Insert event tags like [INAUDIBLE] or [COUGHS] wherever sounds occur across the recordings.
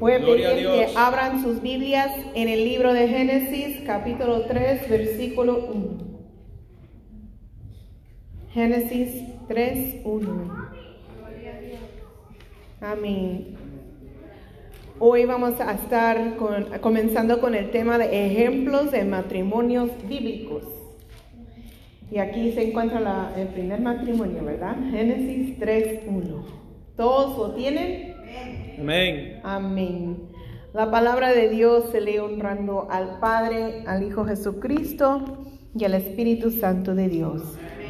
Voy a Gloria pedir que abran sus Biblias en el libro de Génesis, capítulo 3, versículo 1. Génesis 3, 1. Amén. Hoy vamos a estar con- comenzando con el tema de ejemplos de matrimonios bíblicos. Y aquí se encuentra la- el primer matrimonio, ¿verdad? Génesis 3, 1. ¿Todos lo tienen? Amén. Amén. La palabra de Dios se lee honrando al Padre, al Hijo Jesucristo y al Espíritu Santo de Dios.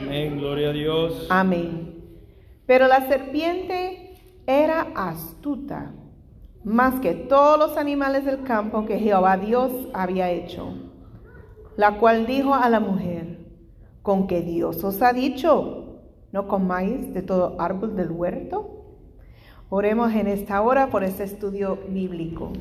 Amén. Gloria a Dios. Amén. Pero la serpiente era astuta, más que todos los animales del campo que Jehová Dios había hecho, la cual dijo a la mujer, con que Dios os ha dicho, no comáis de todo árbol del huerto. Oremos en esta hora por este estudio bíblico.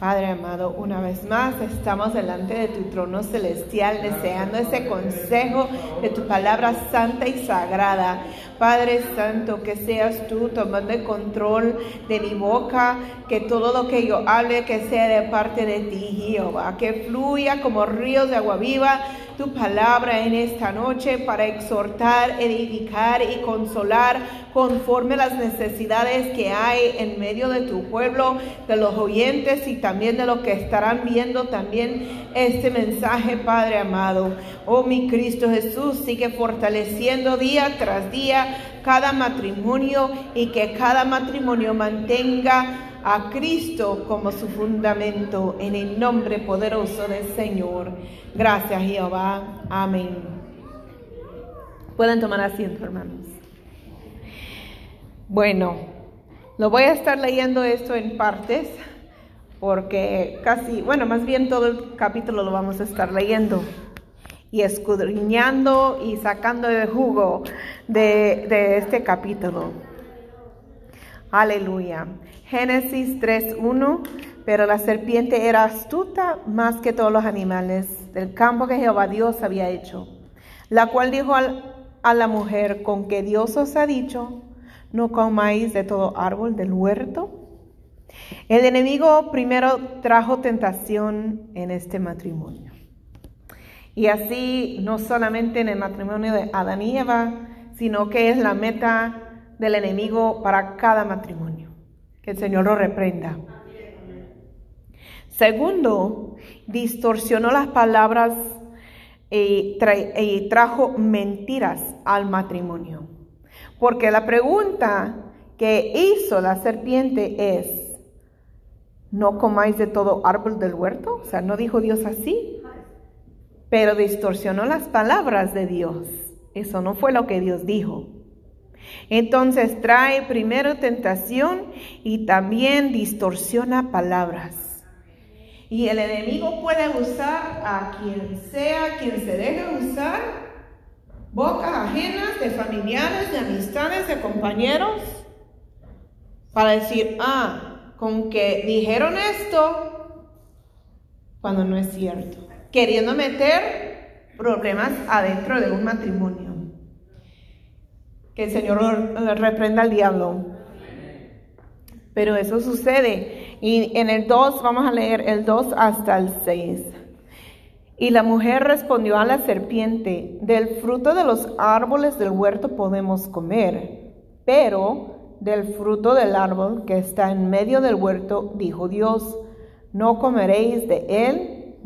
Padre amado, una vez más estamos delante de tu trono celestial deseando ese consejo de tu palabra santa y sagrada. Padre Santo, que seas tú tomando el control de mi boca, que todo lo que yo hable que sea de parte de ti, Jehová, que fluya como ríos de agua viva tu palabra en esta noche para exhortar, edificar y consolar conforme las necesidades que hay en medio de tu pueblo, de los oyentes y también de los que estarán viendo también este mensaje, Padre amado. Oh mi Cristo Jesús, sigue fortaleciendo día tras día cada matrimonio y que cada matrimonio mantenga a Cristo como su fundamento en el nombre poderoso del Señor. Gracias Jehová. Amén. Pueden tomar asiento, hermanos. Bueno, lo voy a estar leyendo esto en partes porque casi, bueno, más bien todo el capítulo lo vamos a estar leyendo y escudriñando y sacando el jugo de, este capítulo. Aleluya. Génesis 3.1. Pero la serpiente era astuta más que todos los animales del campo que Jehová Dios había hecho, la cual dijo a la mujer, con que Dios os ha dicho, no comáis de todo árbol del huerto. El enemigo primero trajo tentación en este matrimonio. Y así, no solamente en el matrimonio de Adán y Eva, sino que es la meta del enemigo para cada matrimonio. Que el Señor lo reprenda. Segundo, distorsionó las palabras y, tra- y trajo mentiras al matrimonio. Porque la pregunta que hizo la serpiente es, ¿no comáis de todo árbol del huerto? O sea, ¿no dijo Dios así? Pero distorsionó las palabras de Dios. Eso no fue lo que Dios dijo. Entonces trae primero tentación y también distorsiona palabras. Y el enemigo puede usar a quien sea, quien se deje usar, bocas ajenas de familiares, de amistades, de compañeros, para decir, ah, con que dijeron esto, cuando no es cierto, queriendo meter problemas adentro de un matrimonio. Que el Señor reprenda al diablo. Pero eso sucede. Y en el 2, vamos a leer el 2 hasta el 6. Y la mujer respondió a la serpiente, del fruto de los árboles del huerto podemos comer, pero del fruto del árbol que está en medio del huerto, dijo Dios, no comeréis de él,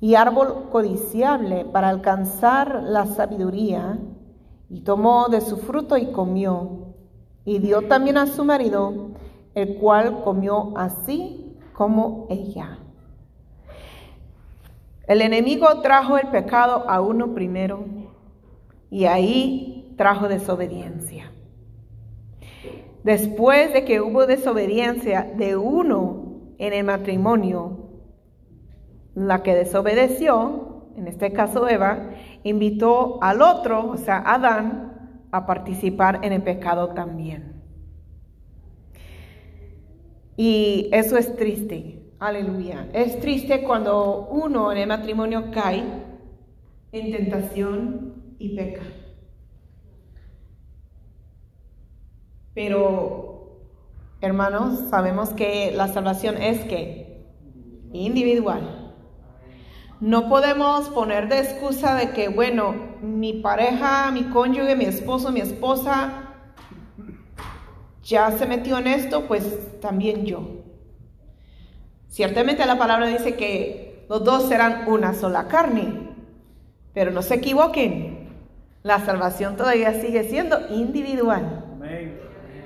y árbol codiciable para alcanzar la sabiduría y tomó de su fruto y comió y dio también a su marido, el cual comió así como ella. El enemigo trajo el pecado a uno primero y ahí trajo desobediencia. Después de que hubo desobediencia de uno en el matrimonio, la que desobedeció, en este caso Eva, invitó al otro, o sea, Adán, a participar en el pecado también. Y eso es triste, aleluya. Es triste cuando uno en el matrimonio cae en tentación y peca. Pero, hermanos, sabemos que la salvación es que individual. No podemos poner de excusa de que, bueno, mi pareja, mi cónyuge, mi esposo, mi esposa ya se metió en esto, pues también yo. Ciertamente la palabra dice que los dos serán una sola carne, pero no se equivoquen, la salvación todavía sigue siendo individual.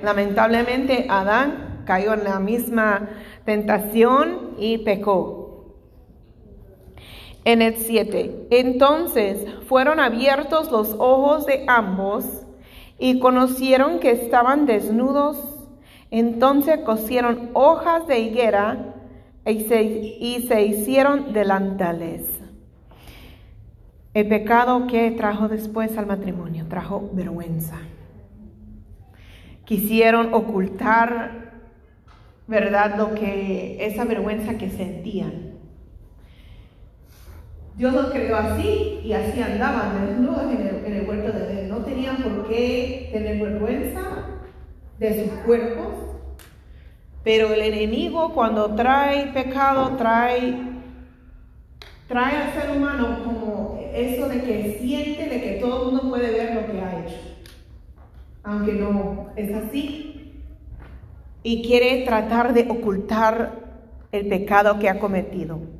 Lamentablemente Adán cayó en la misma tentación y pecó. En el 7, entonces fueron abiertos los ojos de ambos y conocieron que estaban desnudos. Entonces cosieron hojas de higuera y se, y se hicieron delantales. El pecado que trajo después al matrimonio trajo vergüenza. Quisieron ocultar, ¿verdad? Lo que, esa vergüenza que sentían. Dios los creó así y así andaban desnudos en el, en huerto de Edén. No tenían por qué tener vergüenza de sus cuerpos, pero el enemigo cuando trae pecado trae, trae al ser humano como eso de que siente de que todo el mundo puede ver lo que ha hecho, aunque no es así, y quiere tratar de ocultar el pecado que ha cometido.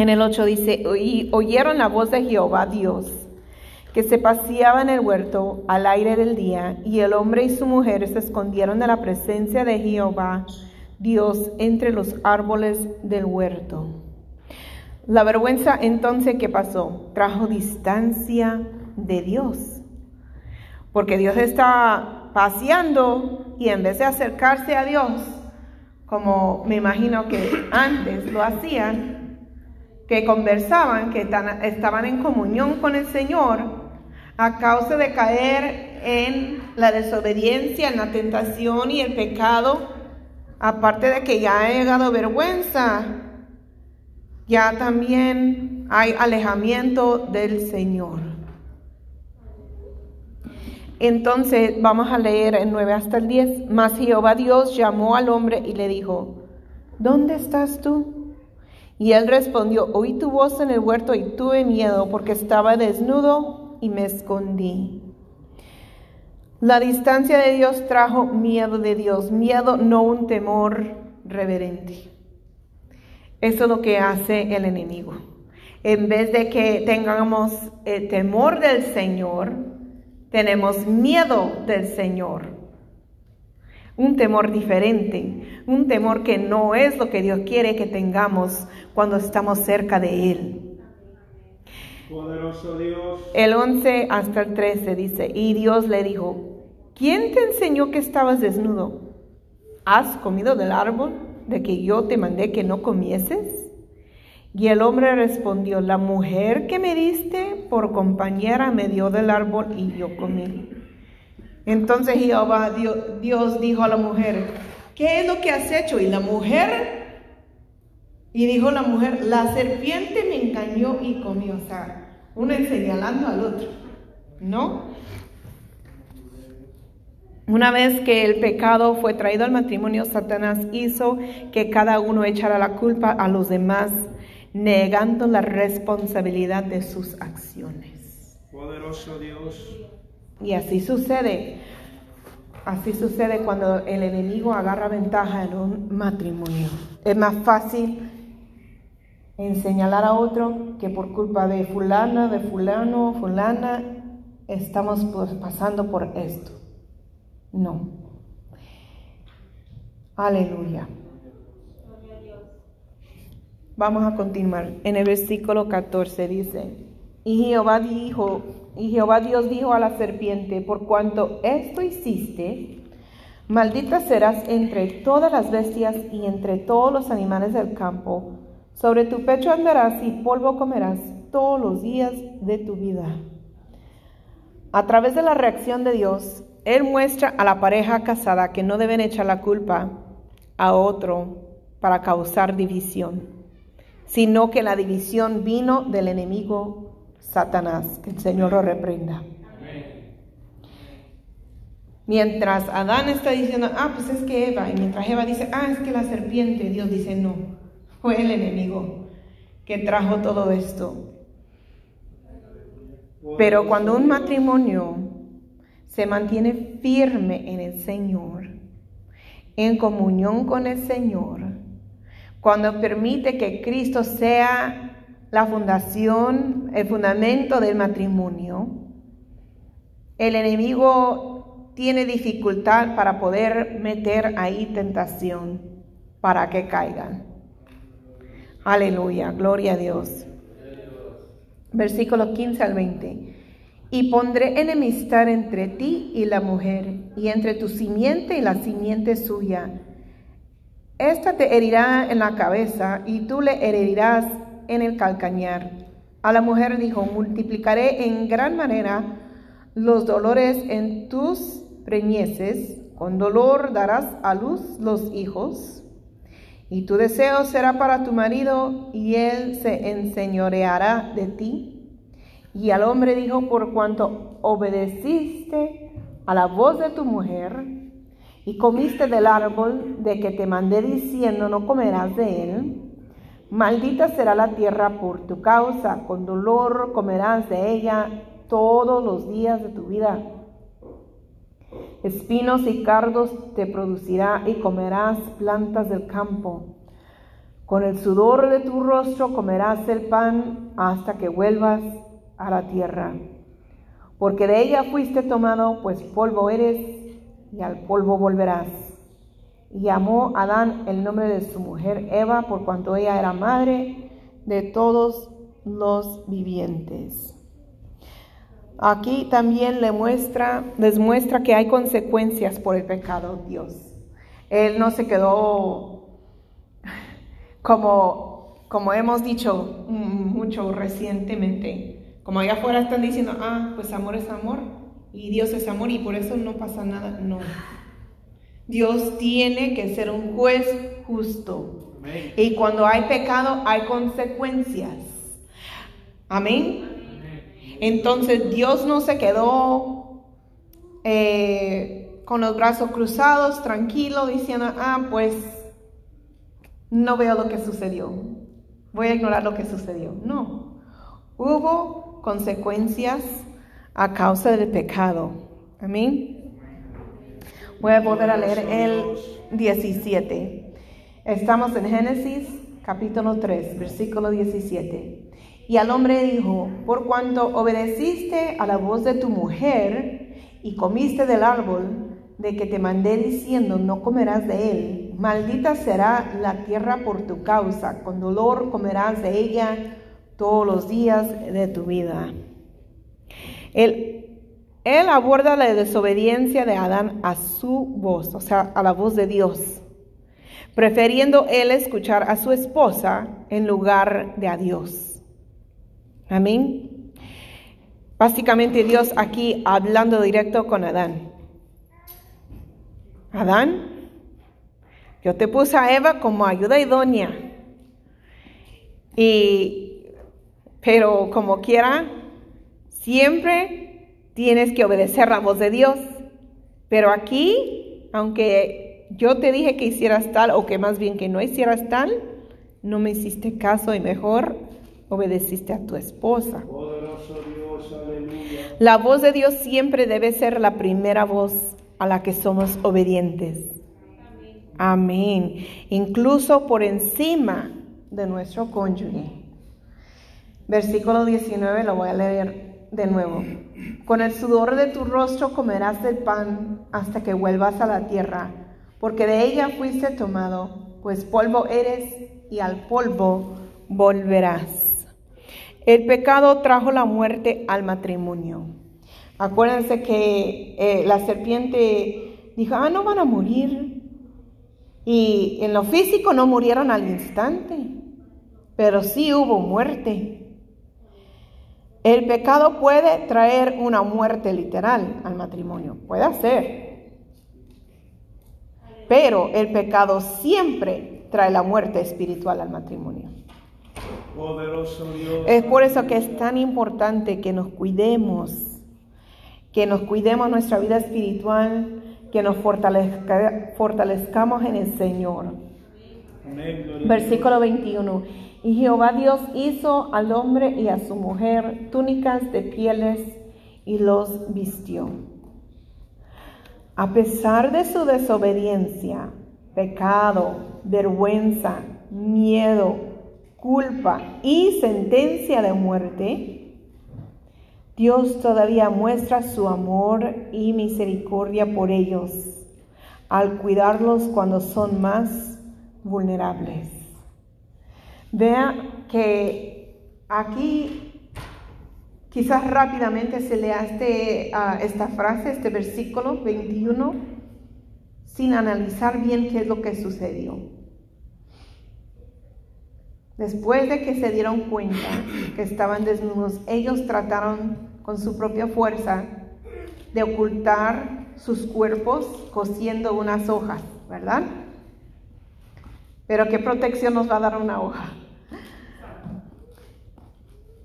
En el 8 dice, y oyeron la voz de Jehová Dios, que se paseaba en el huerto al aire del día, y el hombre y su mujer se escondieron de la presencia de Jehová Dios entre los árboles del huerto. La vergüenza entonces que pasó trajo distancia de Dios, porque Dios está paseando y en vez de acercarse a Dios, como me imagino que antes lo hacían, que conversaban, que estaban en comunión con el Señor, a causa de caer en la desobediencia, en la tentación y el pecado, aparte de que ya ha llegado vergüenza, ya también hay alejamiento del Señor. Entonces vamos a leer en 9 hasta el 10. Mas Jehová Dios llamó al hombre y le dijo, ¿dónde estás tú? Y él respondió, oí tu voz en el huerto y tuve miedo porque estaba desnudo y me escondí. La distancia de Dios trajo miedo de Dios, miedo, no un temor reverente. Eso es lo que hace el enemigo. En vez de que tengamos el temor del Señor, tenemos miedo del Señor un temor diferente, un temor que no es lo que Dios quiere que tengamos cuando estamos cerca de Él. Poderoso Dios. El 11 hasta el 13 dice, y Dios le dijo, ¿quién te enseñó que estabas desnudo? ¿Has comido del árbol de que yo te mandé que no comieses? Y el hombre respondió, la mujer que me diste por compañera me dio del árbol y yo comí. Entonces Jehová Dios, dijo a la mujer, ¿qué es lo que has hecho? Y la mujer, y dijo la mujer, la serpiente me engañó y comió. O sea, una señalando al otro, ¿no? Una vez que el pecado fue traído al matrimonio, Satanás hizo que cada uno echara la culpa a los demás, negando la responsabilidad de sus acciones. Poderoso Dios. Y así sucede. Así sucede cuando el enemigo agarra ventaja en un matrimonio. Es más fácil enseñar a otro que por culpa de fulana, de fulano, fulana, estamos pues pasando por esto. No. Aleluya. Vamos a continuar. En el versículo 14 dice, y Jehová dijo, y Jehová Dios dijo a la serpiente, por cuanto esto hiciste, maldita serás entre todas las bestias y entre todos los animales del campo. Sobre tu pecho andarás y polvo comerás todos los días de tu vida. A través de la reacción de Dios, Él muestra a la pareja casada que no deben echar la culpa a otro para causar división, sino que la división vino del enemigo Satanás. Que el Señor lo reprenda. Mientras Adán está diciendo, ah, pues es que Eva, y mientras Eva dice, ah, es que la serpiente, Dios dice, no, fue el enemigo que trajo todo esto. Pero cuando un matrimonio se mantiene firme en el Señor, en comunión con el Señor, cuando permite que Cristo sea la fundación, el fundamento del matrimonio, el enemigo tiene dificultad para poder meter ahí tentación para que caigan. Aleluya, gloria a Dios. Versículo 15 al 20. Y pondré enemistad entre ti y la mujer, y entre tu simiente y la simiente suya. Esta te herirá en la cabeza, y tú le herirás en el calcañar. A la mujer dijo, multiplicaré en gran manera los dolores en tus preñeces, con dolor darás a luz los hijos, y tu deseo será para tu marido, y él se enseñoreará de ti. Y al hombre dijo, por cuanto obedeciste a la voz de tu mujer, y comiste del árbol de que te mandé diciendo, no comerás de él, Maldita será la tierra por tu causa, con dolor comerás de ella todos los días de tu vida. Espinos y cardos te producirá y comerás plantas del campo. Con el sudor de tu rostro comerás el pan hasta que vuelvas a la tierra. Porque de ella fuiste tomado, pues polvo eres y al polvo volverás. Y llamó Adán el nombre de su mujer Eva por cuanto ella era madre de todos los vivientes. Aquí también le muestra, les muestra que hay consecuencias por el pecado Dios. Él no se quedó como, como hemos dicho mucho recientemente, como allá afuera están diciendo, ah, pues amor es amor y Dios es amor y por eso no pasa nada. No, Dios tiene que ser un juez justo. Y cuando hay pecado hay consecuencias. Amén. Entonces Dios no se quedó eh, con los brazos cruzados, tranquilo, diciendo, ah, pues no veo lo que sucedió. Voy a ignorar lo que sucedió. No. Hubo consecuencias a causa del pecado. Amén. Voy a volver a leer el 17. Estamos en Génesis capítulo 3, versículo 17. Y al hombre dijo, por cuanto obedeciste a la voz de tu mujer y comiste del árbol de que te mandé diciendo, no comerás de él, maldita será la tierra por tu causa, con dolor comerás de ella todos los días de tu vida. El él aborda la desobediencia de Adán a su voz, o sea, a la voz de Dios, prefiriendo él escuchar a su esposa en lugar de a Dios. Amén. Básicamente Dios aquí hablando directo con Adán. Adán, yo te puse a Eva como ayuda idónea. Y, pero como quiera, siempre tienes que obedecer la voz de Dios. Pero aquí, aunque yo te dije que hicieras tal, o que más bien que no hicieras tal, no me hiciste caso y mejor obedeciste a tu esposa. la voz de Dios siempre debe ser la primera voz a la que somos obedientes. Amén. Incluso por encima de nuestro cónyuge. Versículo 19 lo voy a leer de nuevo. Con el sudor de tu rostro comerás el pan hasta que vuelvas a la tierra, porque de ella fuiste tomado, pues polvo eres y al polvo volverás. El pecado trajo la muerte al matrimonio. Acuérdense que eh, la serpiente dijo, ah, no van a morir. Y en lo físico no murieron al instante, pero sí hubo muerte. El pecado puede traer una muerte literal al matrimonio, puede ser. Pero el pecado siempre trae la muerte espiritual al matrimonio. Es por eso que es tan importante que nos cuidemos, que nos cuidemos nuestra vida espiritual, que nos fortalezca- fortalezcamos en el Señor. Versículo 21. Y Jehová Dios hizo al hombre y a su mujer túnicas de pieles y los vistió. A pesar de su desobediencia, pecado, vergüenza, miedo, culpa y sentencia de muerte, Dios todavía muestra su amor y misericordia por ellos al cuidarlos cuando son más vulnerables. Vea que aquí quizás rápidamente se lea este, ah, esta frase, este versículo 21, sin analizar bien qué es lo que sucedió. Después de que se dieron cuenta que estaban desnudos, ellos trataron con su propia fuerza de ocultar sus cuerpos cosiendo unas hojas, ¿verdad? Pero ¿qué protección nos va a dar una hoja?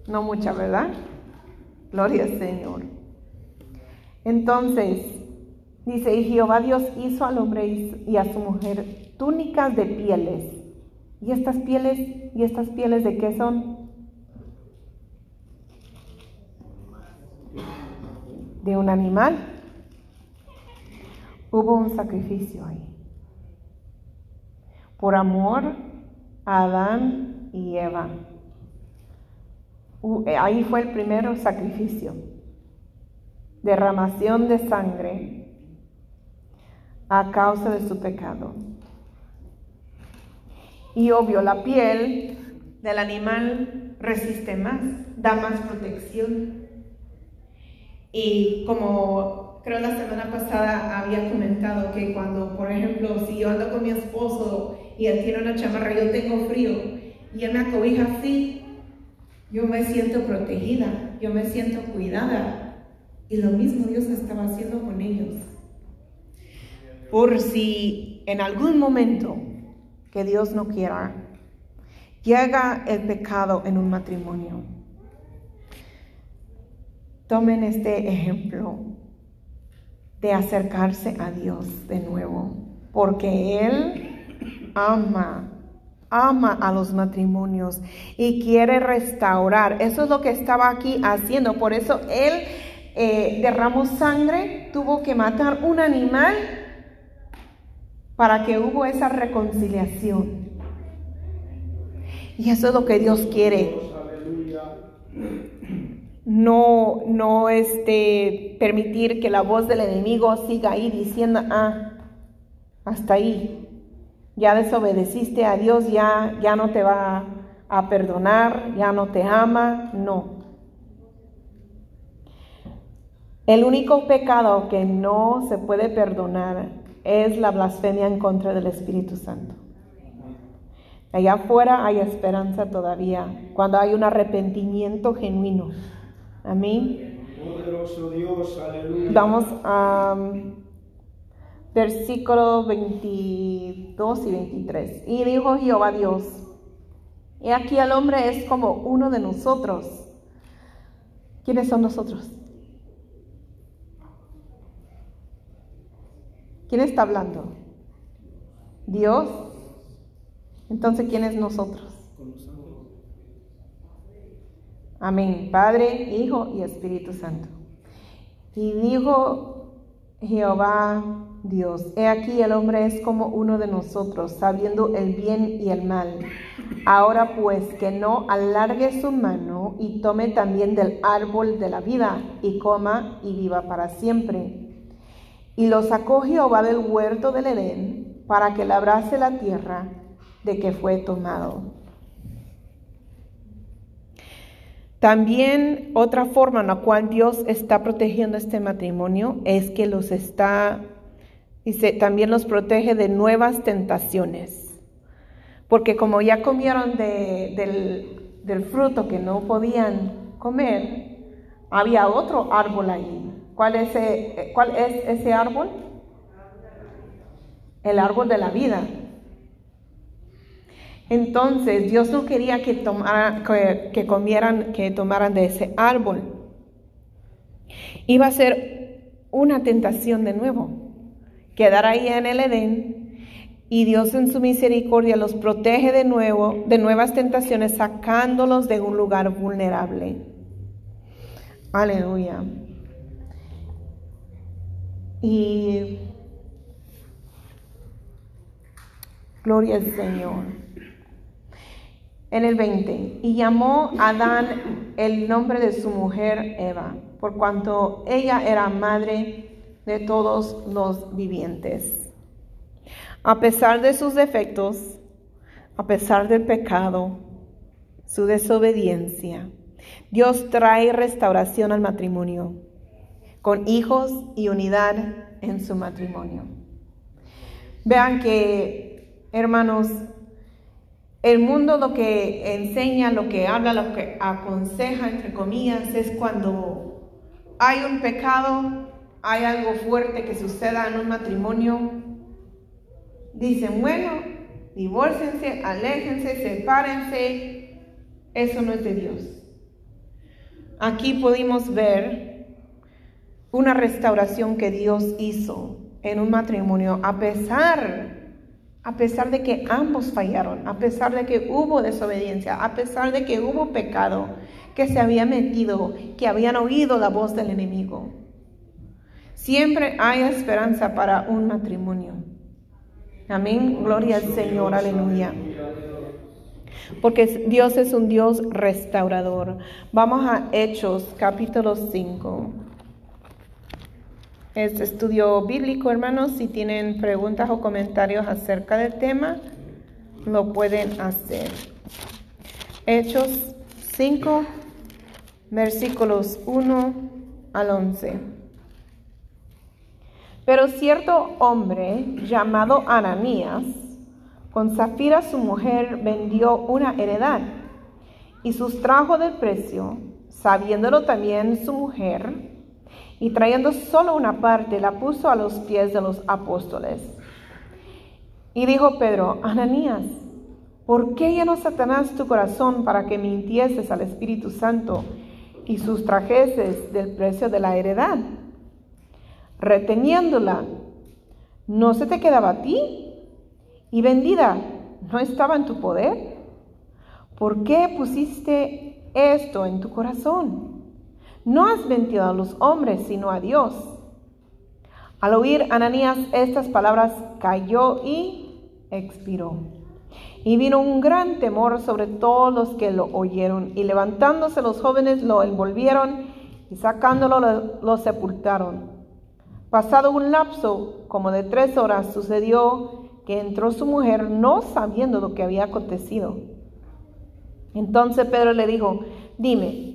No mucha, ¿verdad? Gloria al Señor. Entonces, dice, y Jehová Dios hizo al hombre y a su mujer túnicas de pieles. ¿Y estas pieles, y estas pieles de qué son? De un animal. Hubo un sacrificio ahí. Por amor a Adán y Eva. Eh, Ahí fue el primer sacrificio. Derramación de sangre a causa de su pecado. Y obvio, la piel del animal resiste más, da más protección. Y como creo la semana pasada había comentado que cuando, por ejemplo, si yo ando con mi esposo y él tiene una chamarra, yo tengo frío y él me acobija así, yo me siento protegida, yo me siento cuidada. Y lo mismo Dios estaba haciendo con ellos. Por si en algún momento que Dios no quiera, llega el pecado en un matrimonio. Tomen este ejemplo de acercarse a Dios de nuevo, porque Él ama, ama a los matrimonios y quiere restaurar. Eso es lo que estaba aquí haciendo. Por eso Él eh, derramó sangre, tuvo que matar un animal para que hubo esa reconciliación. Y eso es lo que Dios quiere. No, no este, permitir que la voz del enemigo siga ahí diciendo, ah, hasta ahí. Ya desobedeciste a Dios, ya, ya no te va a perdonar, ya no te ama. No. El único pecado que no se puede perdonar es la blasfemia en contra del Espíritu Santo. Allá afuera hay esperanza todavía, cuando hay un arrepentimiento genuino. Amén. Poderoso Dios, aleluya. Vamos a um, versículo 22 y 23. Y dijo Jehová Dios, y aquí el hombre es como uno de nosotros. ¿Quiénes son nosotros? ¿Quién está hablando? Dios. Entonces, ¿quién es nosotros? Amén. Padre, Hijo y Espíritu Santo. Y dijo Jehová Dios, he aquí el hombre es como uno de nosotros, sabiendo el bien y el mal. Ahora pues que no alargue su mano y tome también del árbol de la vida y coma y viva para siempre. Y lo sacó Jehová del huerto del Edén para que labrase la tierra de que fue tomado. También otra forma en la cual Dios está protegiendo este matrimonio es que los está, dice, también los protege de nuevas tentaciones. Porque como ya comieron de- del, del fruto que no podían comer, había otro árbol ahí. ¿Cuál es, ese, ¿Cuál es ese árbol? El árbol de la vida. Entonces Dios no quería que, tomara- que comieran, que tomaran de ese árbol. Iba a ser una tentación de nuevo. Quedar ahí en el Edén y Dios en su misericordia los protege de nuevo de nuevas tentaciones sacándolos de un lugar vulnerable. Aleluya. Y gloria al Señor. En el 20, y llamó a Adán el nombre de su mujer Eva, por cuanto ella era madre de todos los vivientes. A pesar de sus defectos, a pesar del pecado, su desobediencia, Dios trae restauración al matrimonio, con hijos y unidad en su matrimonio. Vean que, hermanos, el mundo lo que enseña, lo que habla, lo que aconseja, entre comillas, es cuando hay un pecado, hay algo fuerte que suceda en un matrimonio. Dicen, bueno, divórciense, aléjense, sepárense. Eso no es de Dios. Aquí pudimos ver una restauración que Dios hizo en un matrimonio a pesar a pesar de que ambos fallaron, a pesar de que hubo desobediencia, a pesar de que hubo pecado que se había metido, que habían oído la voz del enemigo. Siempre hay esperanza para un matrimonio. Amén. Gloria al Señor. Aleluya. Porque Dios es un Dios restaurador. Vamos a Hechos capítulo 5. Este estudio bíblico, hermanos, si tienen preguntas o comentarios acerca del tema, lo pueden hacer. Hechos 5, versículos 1 al 11. Pero cierto hombre llamado Ananías, con Zafira su mujer, vendió una heredad y sustrajo del precio, sabiéndolo también su mujer, y trayendo solo una parte, la puso a los pies de los apóstoles. Y dijo Pedro, Ananías, ¿por qué llenó Satanás tu corazón para que mintieses al Espíritu Santo y sustrajeses del precio de la heredad? Reteniéndola, ¿no se te quedaba a ti? Y vendida, ¿no estaba en tu poder? ¿Por qué pusiste esto en tu corazón? No has mentido a los hombres, sino a Dios. Al oír Ananías estas palabras, cayó y expiró. Y vino un gran temor sobre todos los que lo oyeron. Y levantándose los jóvenes lo envolvieron y sacándolo lo, lo sepultaron. Pasado un lapso como de tres horas sucedió que entró su mujer no sabiendo lo que había acontecido. Entonces Pedro le dijo, dime,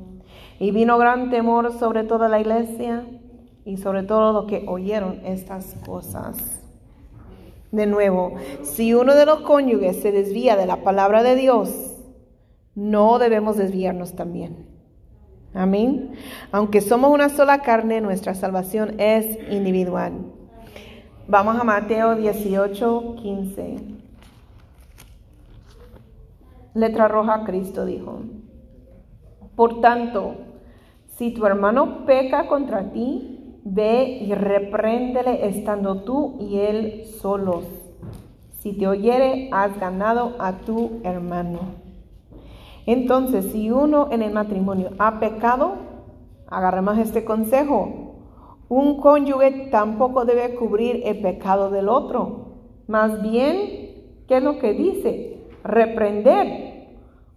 Y vino gran temor sobre toda la iglesia y sobre todo los que oyeron estas cosas. De nuevo, si uno de los cónyuges se desvía de la palabra de Dios, no debemos desviarnos también. Amén. Aunque somos una sola carne, nuestra salvación es individual. Vamos a Mateo 18, 15. Letra roja, Cristo dijo. Por tanto, si tu hermano peca contra ti, ve y repréndele estando tú y él solos. Si te oyere, has ganado a tu hermano. Entonces, si uno en el matrimonio ha pecado, agarremos este consejo. Un cónyuge tampoco debe cubrir el pecado del otro. Más bien, ¿qué es lo que dice? reprender,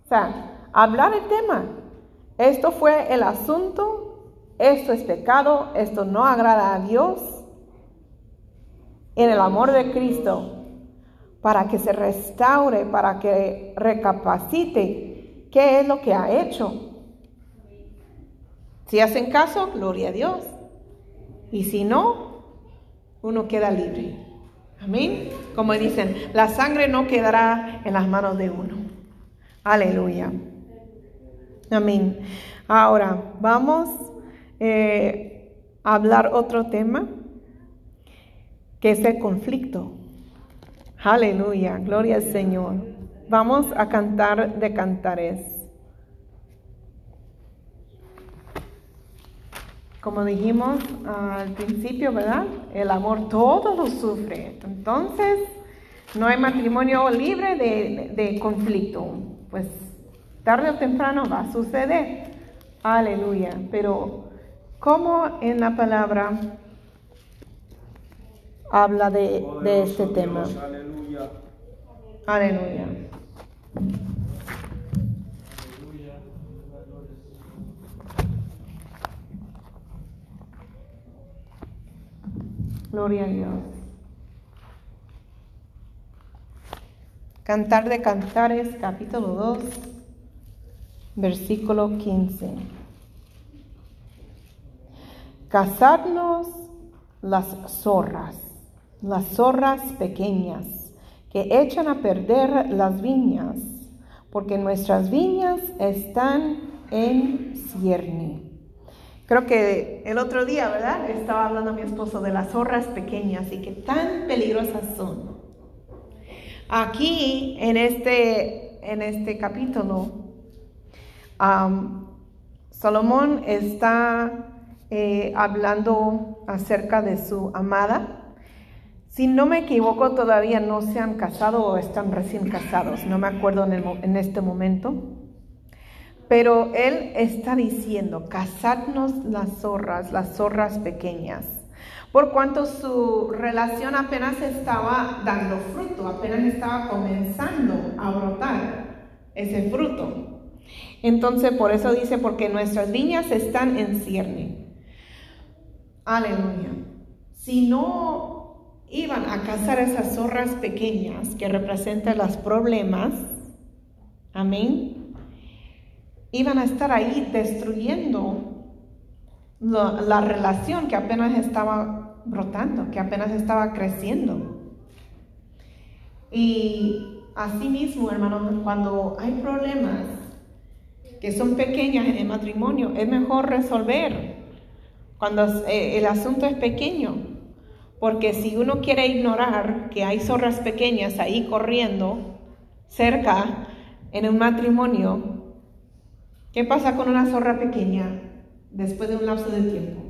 o sea, hablar el tema. Esto fue el asunto, esto es pecado, esto no agrada a Dios. En el amor de Cristo, para que se restaure, para que recapacite qué es lo que ha hecho. Si hacen caso, gloria a Dios. Y si no, uno queda libre. Amén. Como dicen, la sangre no quedará en las manos de uno. Aleluya. Amén. Ahora vamos eh, a hablar otro tema, que es el conflicto. Aleluya. Gloria al Señor. Vamos a cantar de cantares. Como dijimos al principio, ¿verdad? El amor todo lo sufre. Entonces, no hay matrimonio libre de, conflicto. Pues tarde o temprano va a suceder. Aleluya. Pero, ¿cómo en la palabra habla de, de este tema? Aleluya. Aleluya. Gloria a Dios. Cantar de Cantares, capítulo 2, versículo 15. Cazarnos las zorras, las zorras pequeñas, que echan a perder las viñas, porque nuestras viñas están en cierne. Creo que el otro día, ¿verdad? Estaba hablando a mi esposo de las zorras pequeñas y que tan peligrosas son. Aquí, en este, en este capítulo, Salomón está eh, hablando acerca de su amada. Si no me equivoco, todavía no se han casado o están recién casados. No me acuerdo en, en este momento. Pero él está diciendo, cazadnos las zorras, las zorras pequeñas, por cuanto su relación apenas estaba dando fruto, apenas estaba comenzando a brotar ese fruto. Entonces, por eso dice, porque nuestras viñas están en cierne. Aleluya. Si no iban a cazar esas zorras pequeñas que representan los problemas, amén, iban a estar ahí destruyendo la, relación que apenas estaba brotando, que apenas estaba creciendo. Y así mismo, hermano, cuando hay problemas que son pequeñas en el matrimonio, es mejor resolver cuando eh, el asunto es pequeño. Porque si uno quiere ignorar que hay zorras pequeñas ahí corriendo cerca en un matrimonio, ¿Qué pasa con una zorra pequeña después de un lapso de tiempo?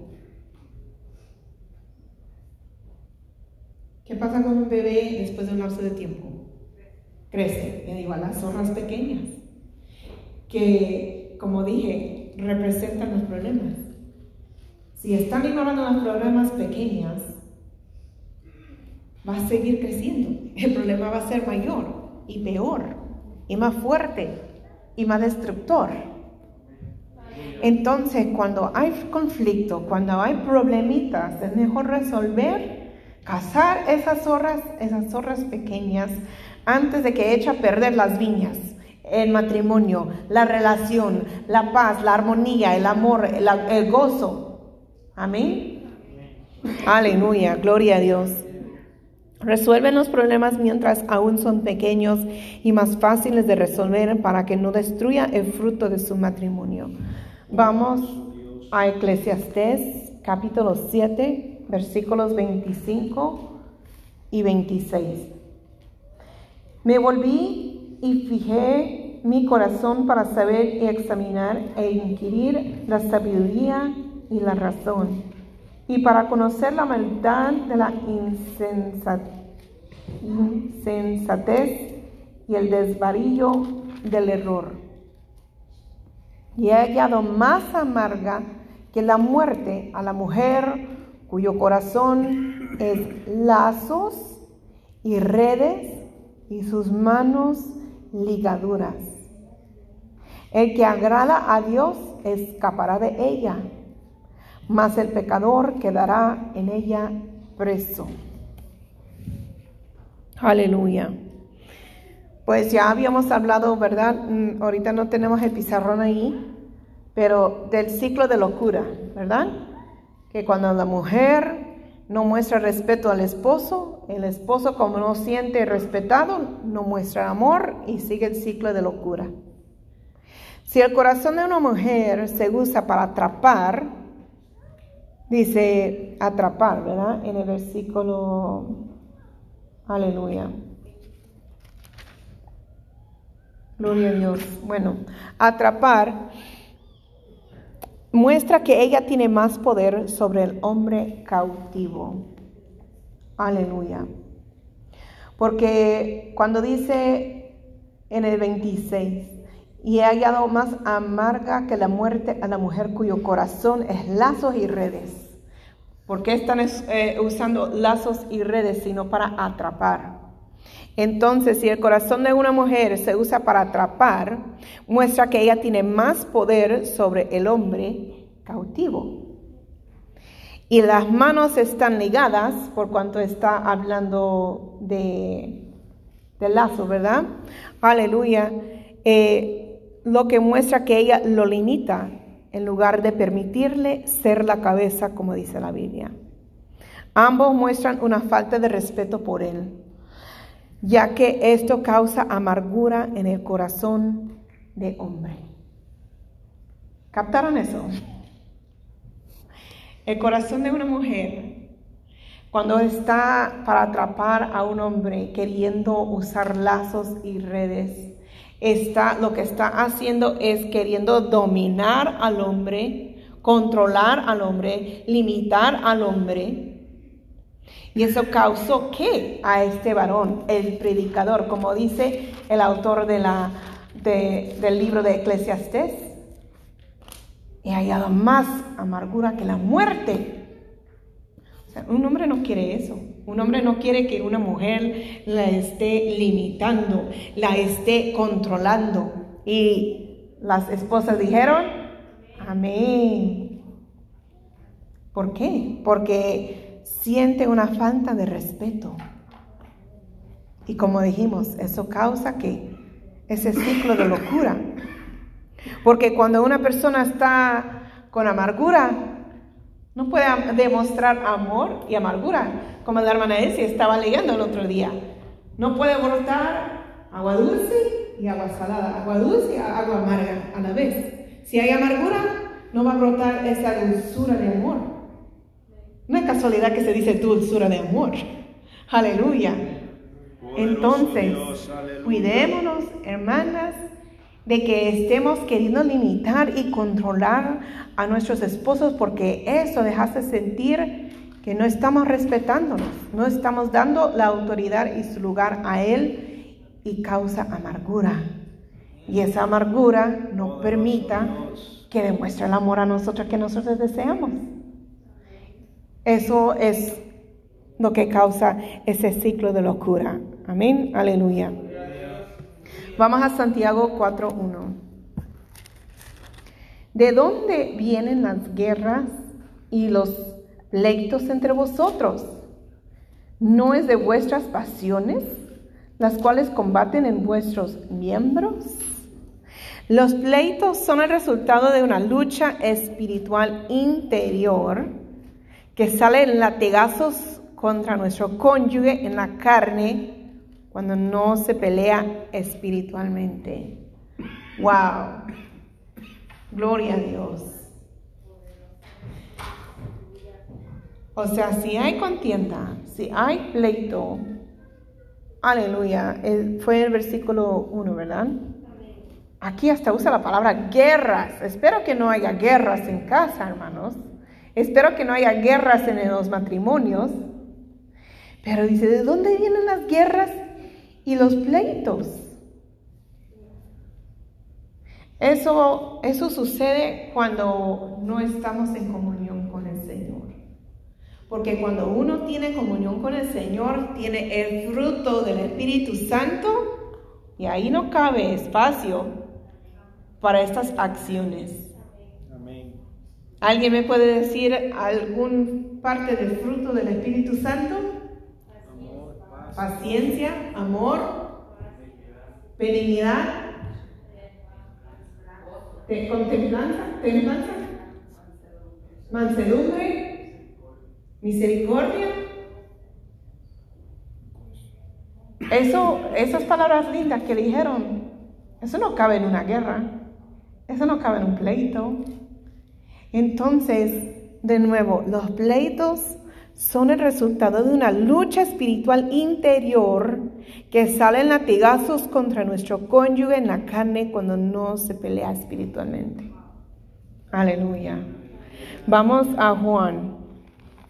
¿Qué pasa con un bebé después de un lapso de tiempo? Crece, igual las zorras pequeñas, que, como dije, representan los problemas. Si están ignorando los problemas pequeños, va a seguir creciendo. El problema va a ser mayor y peor, y más fuerte, y más destructor. Entonces, cuando hay conflicto, cuando hay problemitas, es mejor resolver, cazar esas zorras, esas zorras pequeñas, antes de que eche a perder las viñas, el matrimonio, la relación, la paz, la armonía, el amor, el, el gozo. Amén. Aleluya, gloria a Dios. Resuelven los problemas mientras aún son pequeños y más fáciles de resolver para que no destruya el fruto de su matrimonio. Vamos a Eclesiastés capítulo 7, versículos 25 y 26. Me volví y fijé mi corazón para saber y examinar e inquirir la sabiduría y la razón, y para conocer la maldad de la insensatez y el desvarío del error. Y he hallado más amarga que la muerte a la mujer cuyo corazón es lazos y redes y sus manos ligaduras. El que agrada a Dios escapará de ella, mas el pecador quedará en ella preso. Aleluya. Pues ya habíamos hablado, ¿verdad? Mm, ahorita no tenemos el pizarrón ahí, pero del ciclo de locura, ¿verdad? Que cuando la mujer no muestra respeto al esposo, el esposo como no siente respetado, no muestra amor y sigue el ciclo de locura. Si el corazón de una mujer se usa para atrapar, dice atrapar, ¿verdad? En el versículo, aleluya. Gloria a Dios. Bueno, atrapar muestra que ella tiene más poder sobre el hombre cautivo. Aleluya. Porque cuando dice en el 26, y he hallado más amarga que la muerte a la mujer cuyo corazón es lazos y redes. ¿Por qué están eh, usando lazos y redes sino para atrapar? Entonces, si el corazón de una mujer se usa para atrapar, muestra que ella tiene más poder sobre el hombre cautivo. Y las manos están ligadas por cuanto está hablando de, lazo, ¿verdad? Aleluya. Eh, lo que muestra que ella lo limita en lugar de permitirle ser la cabeza, como dice la Biblia. Ambos muestran una falta de respeto por él ya que esto causa amargura en el corazón de hombre. ¿Captaron eso? El corazón de una mujer, cuando está para atrapar a un hombre queriendo usar lazos y redes, está, lo que está haciendo es queriendo dominar al hombre, controlar al hombre, limitar al hombre y eso causó que a este varón, el predicador, como dice el autor de la, del libro de Eclesiastés, he hallado más amargura que la muerte. un hombre no quiere eso. Un hombre no quiere que una mujer la esté limitando, la esté controlando. Y las esposas dijeron, amén. ¿Por qué? Porque siente una falta de respeto. Y como dijimos, eso causa que ese ciclo de locura. Porque cuando una persona está con amargura, no puede demostrar amor y amargura. Como la hermana Essie estaba leyendo el otro día. No puede brotar agua dulce y agua salada, agua dulce y agua amarga a la vez. Si hay amargura, no va a brotar esa dulzura de amor. No es casualidad que se dice dulzura de amor. Aleluya. Entonces, cuidémonos, hermanas, de que estemos queriendo limitar y controlar a nuestros esposos porque eso deja sentir que no estamos respetándonos, no estamos dando la autoridad y su lugar a él y causa amargura. Y esa amargura no permita que demuestre el amor a nosotros que nosotros deseamos. Eso es lo que causa ese ciclo de locura. Amén, aleluya. Vamos a Santiago 4.1. ¿De dónde vienen las guerras y los pleitos entre vosotros? ¿No es de vuestras pasiones las cuales combaten en vuestros miembros? Los pleitos son el resultado de una lucha espiritual interior que salen latigazos contra nuestro cónyuge en la carne cuando no se pelea espiritualmente. ¡Wow! Gloria a Dios. O sea, si hay contienda, si hay pleito, aleluya, fue el versículo 1, ¿verdad? Aquí hasta usa la palabra guerras. Espero que no haya guerras en casa, hermanos. Espero que no haya guerras en los matrimonios. Pero dice, ¿de dónde vienen las guerras y los pleitos? Eso, eso sucede cuando no estamos en comunión con el Señor. Porque cuando uno tiene comunión con el Señor, tiene el fruto del Espíritu Santo, Y ahí no cabe espacio para estas acciones. ¿Alguien me puede decir algún parte del fruto del Espíritu Santo? Paciencia, amor, benignidad, te- contemplanza, templanza, mansedumbre, misericordia. Eso, esas palabras lindas que dijeron, eso no cabe en una guerra, eso no cabe en un pleito. Entonces, de nuevo, los pleitos son el resultado de una lucha espiritual interior que salen latigazos contra nuestro cónyuge en la carne cuando no se pelea espiritualmente. Aleluya. Vamos a Juan,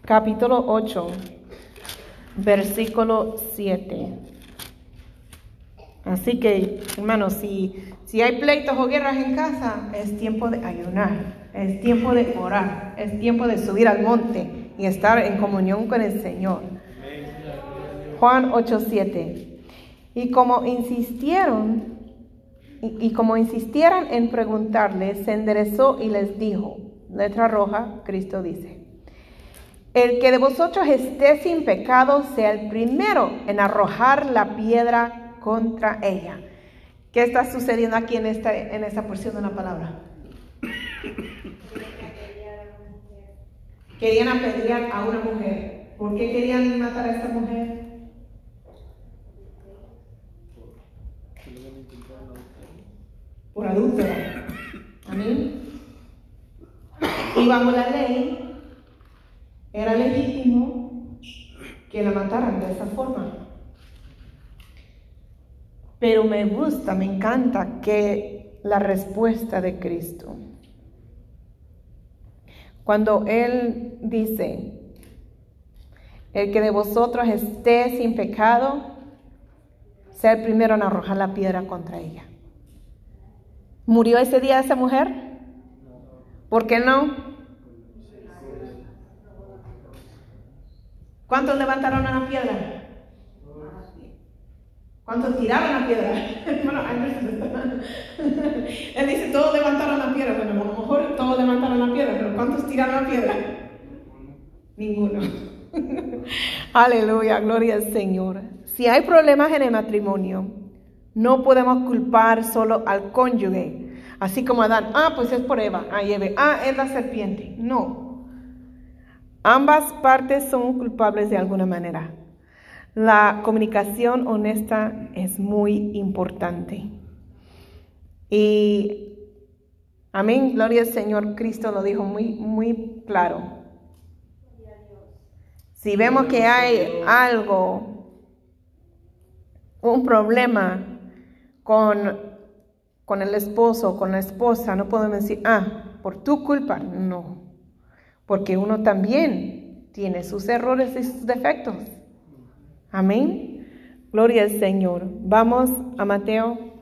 capítulo 8, versículo 7. Así que, hermanos, si, si hay pleitos o guerras en casa, es tiempo de ayunar, es tiempo de orar, es tiempo de subir al monte y estar en comunión con el Señor. Juan 8:7. Y como insistieron, y, como insistieran en preguntarle, se enderezó y les dijo, letra roja, Cristo dice, el que de vosotros esté sin pecado sea el primero en arrojar la piedra contra ella. ¿Qué está sucediendo aquí en esta, en esta porción de la palabra? Querían apedrear a una mujer. ¿Por qué querían matar a esta mujer? Por adúltera. Amén. Y bajo la ley era legítimo que la mataran de esa forma. Pero me gusta, me encanta que la respuesta de Cristo. Cuando Él dice, el que de vosotros esté sin pecado, sea el primero en arrojar la piedra contra ella. ¿Murió ese día esa mujer? ¿Por qué no? ¿Cuántos levantaron una piedra? ¿Cuántos tiraron la piedra? [LAUGHS] bueno, [LAUGHS] él dice, todos levantaron la piedra. Bueno, a lo mejor todos levantaron la piedra, pero ¿cuántos tiraron la piedra? Ninguno. [LAUGHS] Aleluya, gloria al Señor. Si hay problemas en el matrimonio, no podemos culpar solo al cónyuge. Así como Adán, ah, pues es por Eva, ah, Eve, ah, es la serpiente. No. Ambas partes son culpables de alguna manera. La comunicación honesta es muy importante. Y amén, gloria al Señor, Cristo lo dijo muy, muy claro. Si vemos que hay algo, un problema con, con el esposo, con la esposa, no podemos decir, ah, por tu culpa, no, porque uno también tiene sus errores y sus defectos. Amén. Gloria al Señor. Vamos a Mateo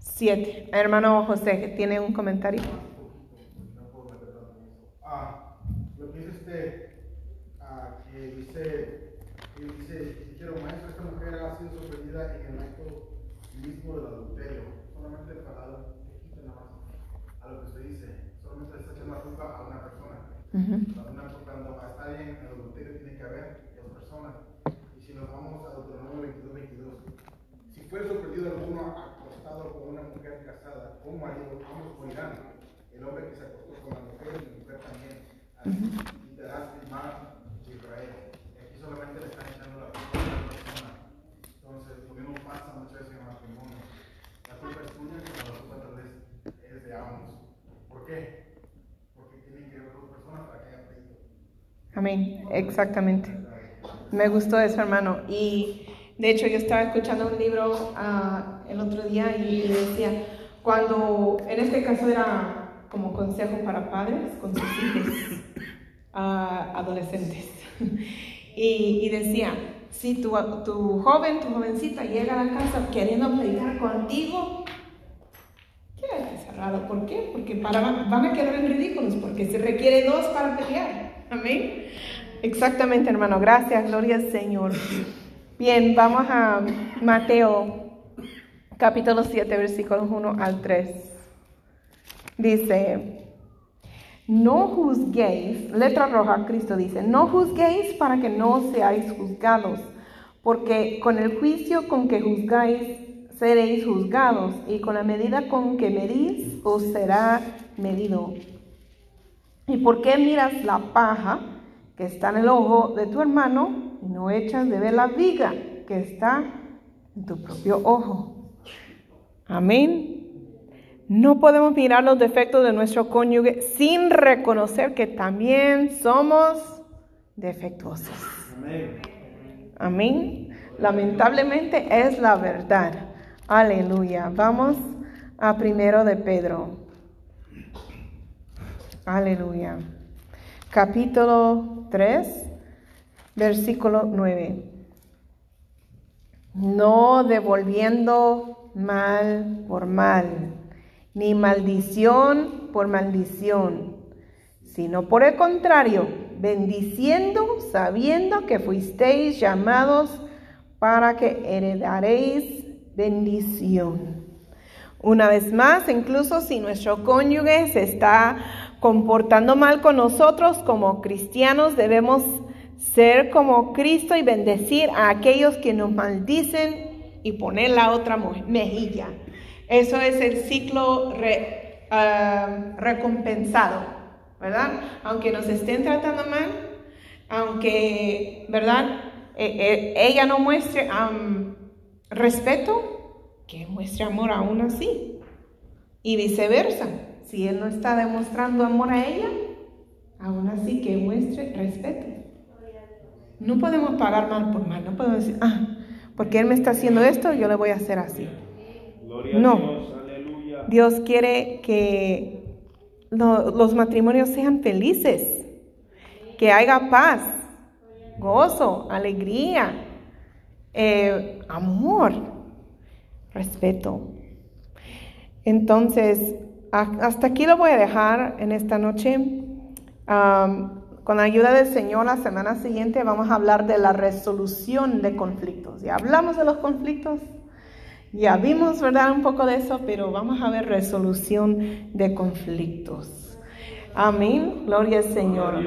7. Hermano José, ¿tiene un comentario? Ah, lo que dice este, ah, que dice, que dice, quiero maestro, esta mujer ha sido sorprendida en el acto mismo del adulterio. Solamente para dar un nada más a lo que usted dice. Solamente le está echando la culpa a una persona. Ujú. Cuando, una, cuando está en el adulterio tiene que haber dos personas. Y si nos vamos a Deuteronomio 22, 22, si fue sorprendido alguno con una mujer casada, con marido, ambos morirán. El hombre que se acostó con la mujer y la mujer también. Así quitarás el mar de Israel. Y aquí solamente le están echando la culpa a una persona. Entonces, lo mismo pasa muchas veces en el matrimonio. La culpa es tuya, pero la culpa tal vez es de ambos. ¿Por qué? Porque tienen que haber dos personas para que haya pleito. Amén, exactamente. Me gustó eso, hermano. Y de hecho yo estaba escuchando un libro ah, el otro día y decía, cuando, en este caso era como consejo para padres con sus hijos [COUGHS] ah, adolescentes. [LAUGHS] y, y decía, si tu, tu joven, tu jovencita llega a la casa queriendo pelear contigo, quédate cerrado. ¿Por qué? Porque para, van a quedar en ridículos, porque se requiere dos para pelear. Amén. Exactamente, hermano. Gracias, gloria al Señor. Bien, vamos a Mateo capítulo 7, versículos 1 al 3. Dice, no juzguéis, letra roja, Cristo dice, no juzguéis para que no seáis juzgados, porque con el juicio con que juzgáis seréis juzgados, y con la medida con que medís os será medido. ¿Y por qué miras la paja que está en el ojo de tu hermano y no echas de ver la viga que está en tu propio ojo? Amén. No podemos mirar los defectos de nuestro cónyuge sin reconocer que también somos defectuosos. Amén. Amén. Lamentablemente es la verdad. Aleluya. Vamos a primero de Pedro. Aleluya. Capítulo 3, versículo 9. No devolviendo mal por mal ni maldición por maldición, sino por el contrario, bendiciendo, sabiendo que fuisteis llamados para que heredaréis bendición. Una vez más, incluso si nuestro cónyuge se está comportando mal con nosotros como cristianos, debemos ser como Cristo y bendecir a aquellos que nos maldicen y poner la otra mejilla. Eso es el ciclo recompensado, ¿verdad? Aunque nos estén tratando mal, aunque, ¿verdad? E, e, ella no muestre respeto, que muestre amor aún así. Y viceversa, si él no está demostrando amor a ella, aún así que muestre respeto. No podemos pagar mal por mal, no podemos decir, ah, porque él me está haciendo esto, yo le voy a hacer así no. Dios, quiere que los matrimonios sean felices, que haya paz, gozo, alegría, eh, amor, respeto. Entonces, hasta aquí lo voy a dejar en esta noche. Con la ayuda del Señor, la semana siguiente vamos a hablar de la resolución de conflictos. Ya hablamos de los conflictos, ya vimos, ¿verdad? Un poco de eso, pero vamos a ver resolución de conflictos. Amén. Gloria al Señor.